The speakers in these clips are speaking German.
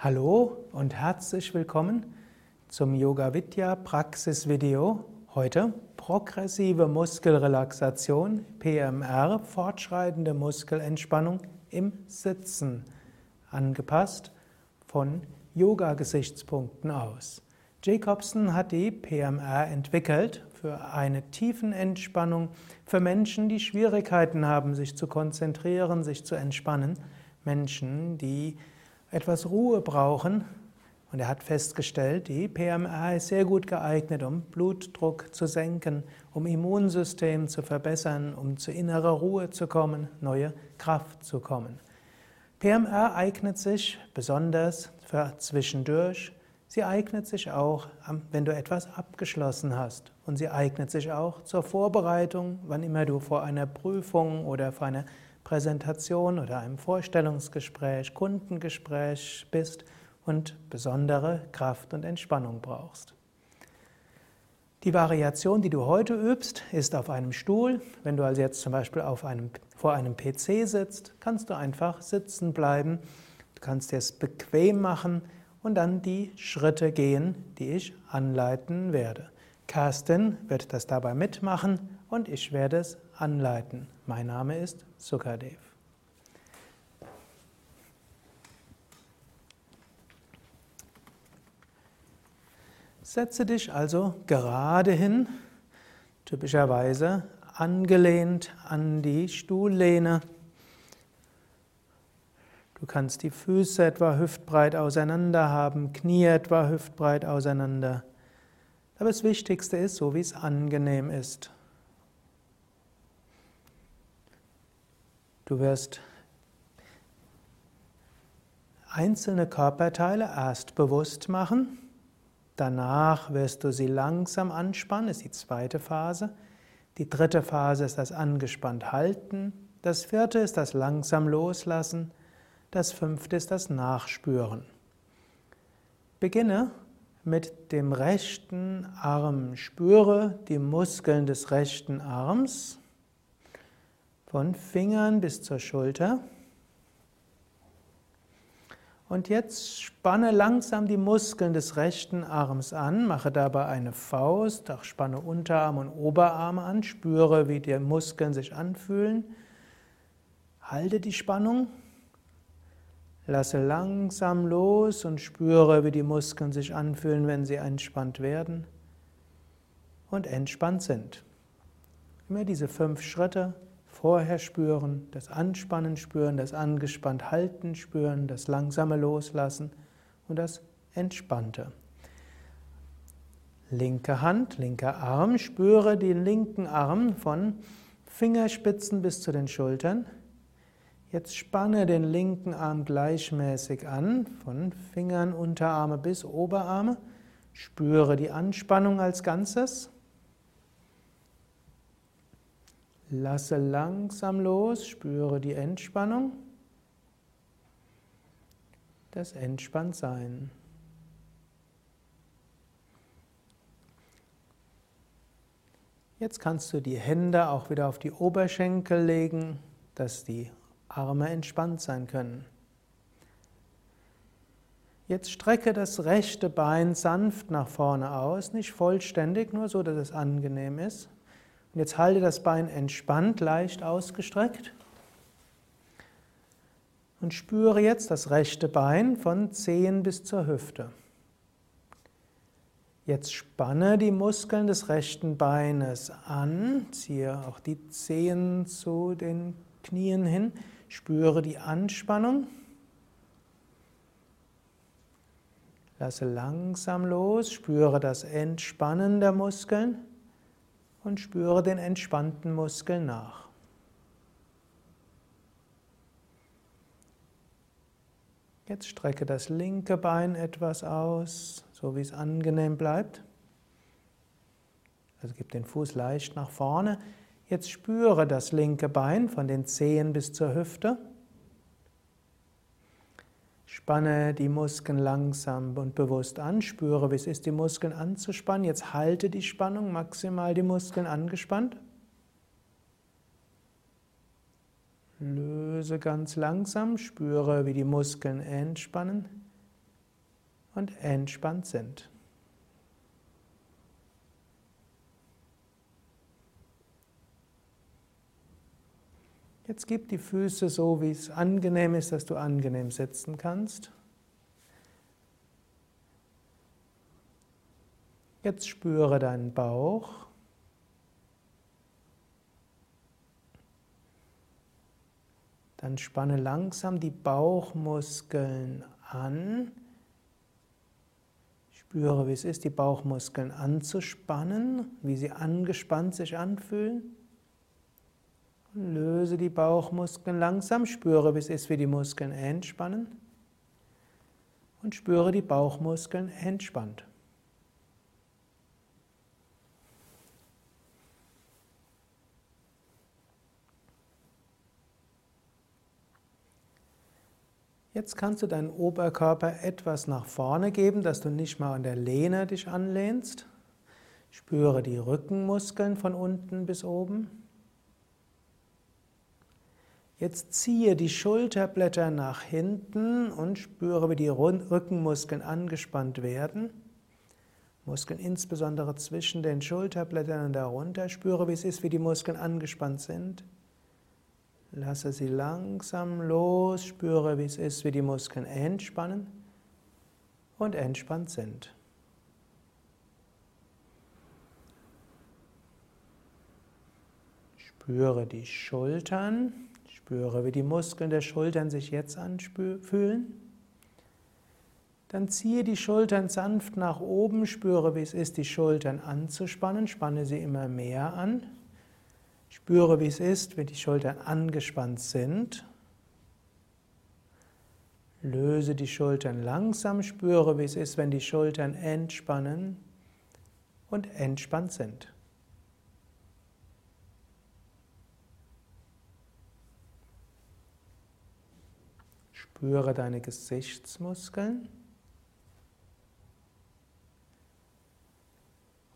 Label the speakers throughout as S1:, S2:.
S1: Hallo und herzlich willkommen zum Yoga Vidya Praxis Video. Heute progressive Muskelrelaxation, PMR, fortschreitende Muskelentspannung im Sitzen, angepasst von Yoga-Gesichtspunkten aus. Jacobson hat die PMR entwickelt für eine Tiefenentspannung für Menschen, die Schwierigkeiten haben, sich zu konzentrieren, sich zu entspannen, Menschen, die etwas Ruhe brauchen. Und er hat festgestellt, die PMR ist sehr gut geeignet, um Blutdruck zu senken, um Immunsystem zu verbessern, um zu innerer Ruhe zu kommen, neue Kraft zu kommen. PMR eignet sich besonders für zwischendurch. Sie eignet sich auch, wenn du etwas abgeschlossen hast. Und sie eignet sich auch zur Vorbereitung, wann immer du vor einer Prüfung oder vor einer Präsentation oder einem Vorstellungsgespräch, Kundengespräch bist und besondere Kraft und Entspannung brauchst. Die Variation, die du heute übst, ist auf einem Stuhl. Wenn du also jetzt zum Beispiel einem, vor einem PC sitzt, kannst du einfach sitzen bleiben. Du kannst es bequem machen und dann die Schritte gehen, die ich anleiten werde. Carsten wird das dabei mitmachen und ich werde es anleiten. Mein Name ist Sukadev. Setze dich also gerade hin, typischerweise angelehnt an die Stuhllehne. Du kannst die Füße etwa hüftbreit auseinander haben, Knie etwa hüftbreit auseinander. Aber das Wichtigste ist, so wie es angenehm ist. Du wirst einzelne Körperteile erst bewusst machen, danach wirst du sie langsam anspannen, ist die zweite Phase. Die dritte Phase ist das angespannt halten, das vierte ist das langsam loslassen, das fünfte ist das Nachspüren. Beginne mit dem rechten Arm. Spüre die Muskeln des rechten Arms von Fingern bis zur Schulter. Und jetzt spanne langsam die Muskeln des rechten Arms an, mache dabei eine Faust, auch spanne Unterarm und Oberarme an, spüre, wie die Muskeln sich anfühlen. Halte die Spannung, lasse langsam los und spüre, wie die Muskeln sich anfühlen, wenn sie entspannt werden und entspannt sind. Immer diese fünf Schritte vorher spüren, das Anspannen spüren, das angespannt halten spüren, das langsame Loslassen und das Entspannte. Linke Hand, linker Arm, spüre den linken Arm von Fingerspitzen bis zu den Schultern. Jetzt spanne den linken Arm gleichmäßig an, von Fingern, Unterarme bis Oberarme. Spüre die Anspannung als Ganzes. Lasse langsam los, spüre die Entspannung, das Entspanntsein. Jetzt kannst du die Hände auch wieder auf die Oberschenkel legen, dass die Arme entspannt sein können. Jetzt strecke das rechte Bein sanft nach vorne aus, nicht vollständig, nur so, dass es angenehm ist. Und jetzt halte das Bein entspannt, leicht ausgestreckt. Und spüre jetzt das rechte Bein von Zehen bis zur Hüfte. Jetzt spanne die Muskeln des rechten Beines an, ziehe auch die Zehen zu den Knien hin, spüre die Anspannung. Lasse langsam los, spüre das Entspannen der Muskeln und spüre den entspannten Muskel nach. Jetzt strecke das linke Bein etwas aus, so wie es angenehm bleibt. Also gib den Fuß leicht nach vorne. Jetzt spüre das linke Bein von den Zehen bis zur Hüfte. Spanne die Muskeln langsam und bewusst an. Spüre, wie es ist, die Muskeln anzuspannen. Jetzt halte die Spannung, maximal die Muskeln angespannt. Löse ganz langsam. Spüre, wie die Muskeln entspannen. und entspannt sind. Jetzt gib die Füße so, wie es angenehm ist, dass du angenehm sitzen kannst. Jetzt spüre deinen Bauch. Dann spanne langsam die Bauchmuskeln an. Spüre, wie es ist, die Bauchmuskeln anzuspannen, wie sie angespannt sich anfühlen. Löse die Bauchmuskeln langsam, spüre, wie es ist, wie die Muskeln entspannen. Und spüre die Bauchmuskeln entspannt. Jetzt kannst du deinen Oberkörper etwas nach vorne geben, dass du nicht mal an der Lehne dich anlehnst. Spüre die Rückenmuskeln von unten bis oben. Jetzt ziehe die Schulterblätter nach hinten und spüre, wie die Rückenmuskeln angespannt werden. Muskeln insbesondere zwischen den Schulterblättern und darunter. Spüre, wie es ist, wie die Muskeln angespannt sind. Lasse sie langsam los. Spüre, wie es ist, wie die Muskeln entspannen und entspannt sind. Spüre die Schultern. Spüre, wie die Muskeln der Schultern sich jetzt anfühlen. Dann ziehe die Schultern sanft nach oben, spüre, wie es ist, die Schultern anzuspannen, spanne sie immer mehr an. Spüre, wie es ist, wenn die Schultern angespannt sind. Löse die Schultern langsam, spüre, wie es ist, wenn die Schultern entspannen und entspannt sind. Spüre deine Gesichtsmuskeln.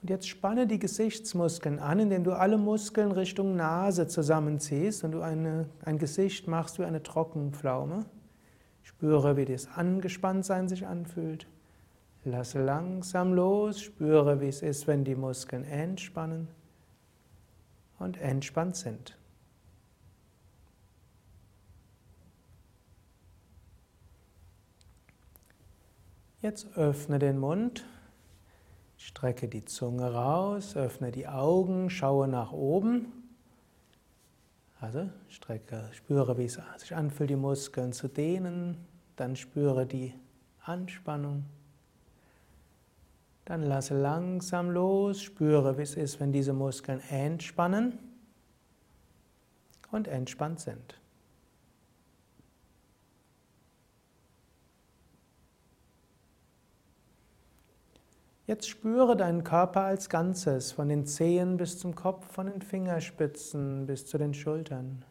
S1: Und jetzt spanne die Gesichtsmuskeln an, indem du alle Muskeln Richtung Nase zusammenziehst und du eine, ein Gesicht machst wie eine Trockenpflaume. Spüre, wie das Angespanntsein sich anfühlt. Lasse langsam los, spüre, wie es ist, wenn die Muskeln entspannen und entspannt sind. Jetzt öffne den Mund, strecke die Zunge raus, öffne die Augen, schaue nach oben. Also strecke, spüre, wie es sich anfühlt, die Muskeln zu dehnen. Dann spüre die Anspannung. Dann lasse langsam los, spüre, wie es ist, wenn diese Muskeln entspannen und entspannt sind. Jetzt spüre deinen Körper als Ganzes, von den Zehen bis zum Kopf, von den Fingerspitzen bis zu den Schultern.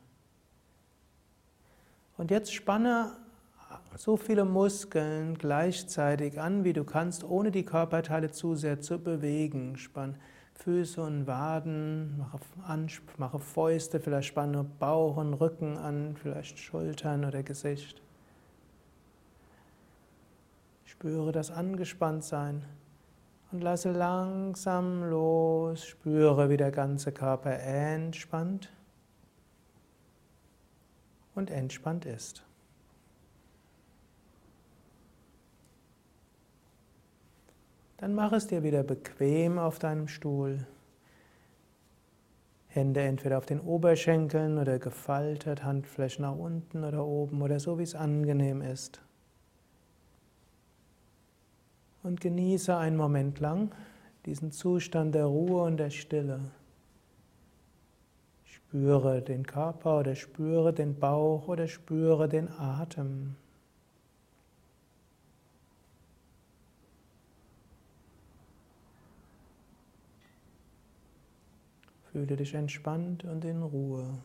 S1: Und jetzt spanne so viele Muskeln gleichzeitig an, wie du kannst, ohne die Körperteile zu sehr zu bewegen. Spann Füße und Waden, mache, an, mache Fäuste, vielleicht spanne Bauch und Rücken an, vielleicht Schultern oder Gesicht. Spüre das Angespanntsein und lasse langsam los, spüre, wie der ganze Körper entspannt und entspannt ist. Dann mach es dir wieder bequem auf deinem Stuhl. Hände entweder auf den Oberschenkeln oder gefaltet, Handflächen nach unten oder oben oder so, wie es angenehm ist und genieße einen Moment lang diesen Zustand der Ruhe und der Stille. Spüre den Körper oder spüre den Bauch oder spüre den Atem. Fühle dich entspannt und in Ruhe.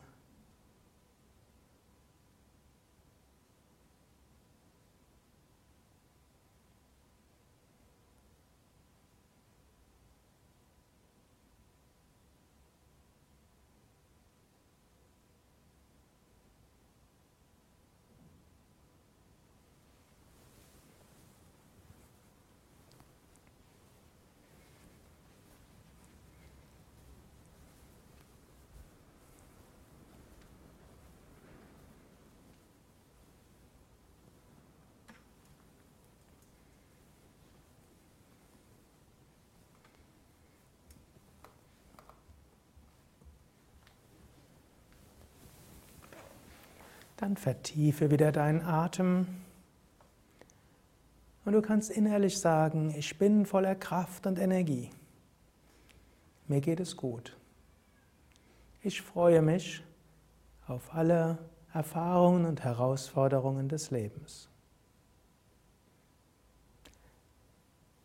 S1: Dann vertiefe wieder deinen Atem. Und du kannst innerlich sagen, ich bin voller Kraft und Energie. Mir geht es gut. Ich freue mich auf alle Erfahrungen und Herausforderungen des Lebens.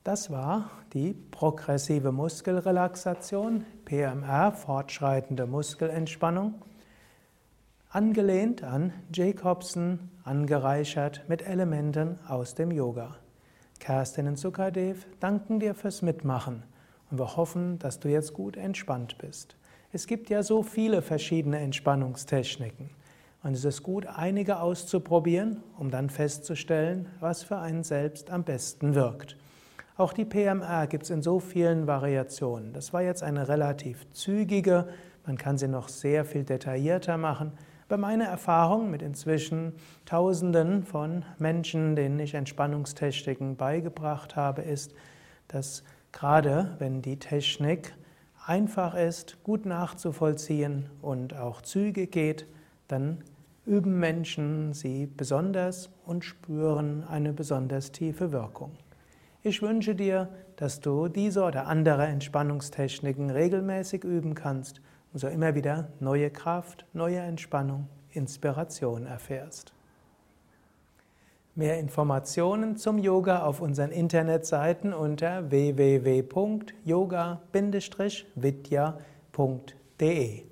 S1: Das war die progressive Muskelrelaxation, PMR, fortschreitende Muskelentspannung, angelehnt an Jacobson, angereichert mit Elementen aus dem Yoga. Kerstin und Sukadev danken dir fürs Mitmachen und wir hoffen, dass du jetzt gut entspannt bist. Es gibt ja so viele verschiedene Entspannungstechniken und es ist gut, einige auszuprobieren, um dann festzustellen, was für einen selbst am besten wirkt. Auch die PMR gibt es in so vielen Variationen. Das war jetzt eine relativ zügige, man kann sie noch sehr viel detaillierter machen. Aber meine Erfahrung mit inzwischen Tausenden von Menschen, denen ich Entspannungstechniken beigebracht habe, ist, dass gerade wenn die Technik einfach ist, gut nachzuvollziehen und auch zügig geht, dann üben Menschen sie besonders und spüren eine besonders tiefe Wirkung. Ich wünsche dir, dass du diese oder andere Entspannungstechniken regelmäßig üben kannst und so immer wieder neue Kraft, neue Entspannung, Inspiration erfährst. Mehr Informationen zum Yoga auf unseren Internetseiten unter www.yoga-vidya.de.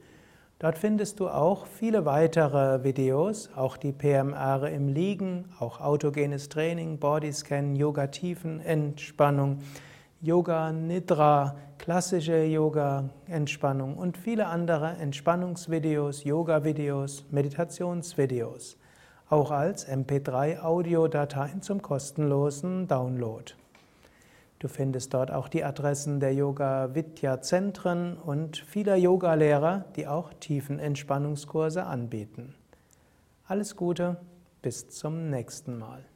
S1: Dort findest du auch viele weitere Videos, auch die PMR im Liegen, auch autogenes Training, Bodyscan, Yoga Tiefenentspannung, Yoga Nidra, klassische Yoga Entspannung und viele andere Entspannungsvideos, Yoga-Videos, Meditationsvideos, auch als MP3 Audiodateien zum kostenlosen Download. Du findest dort auch die Adressen der Yoga Vidya Zentren und vieler Yogalehrer, die auch tiefen Entspannungskurse anbieten. Alles Gute, bis zum nächsten Mal.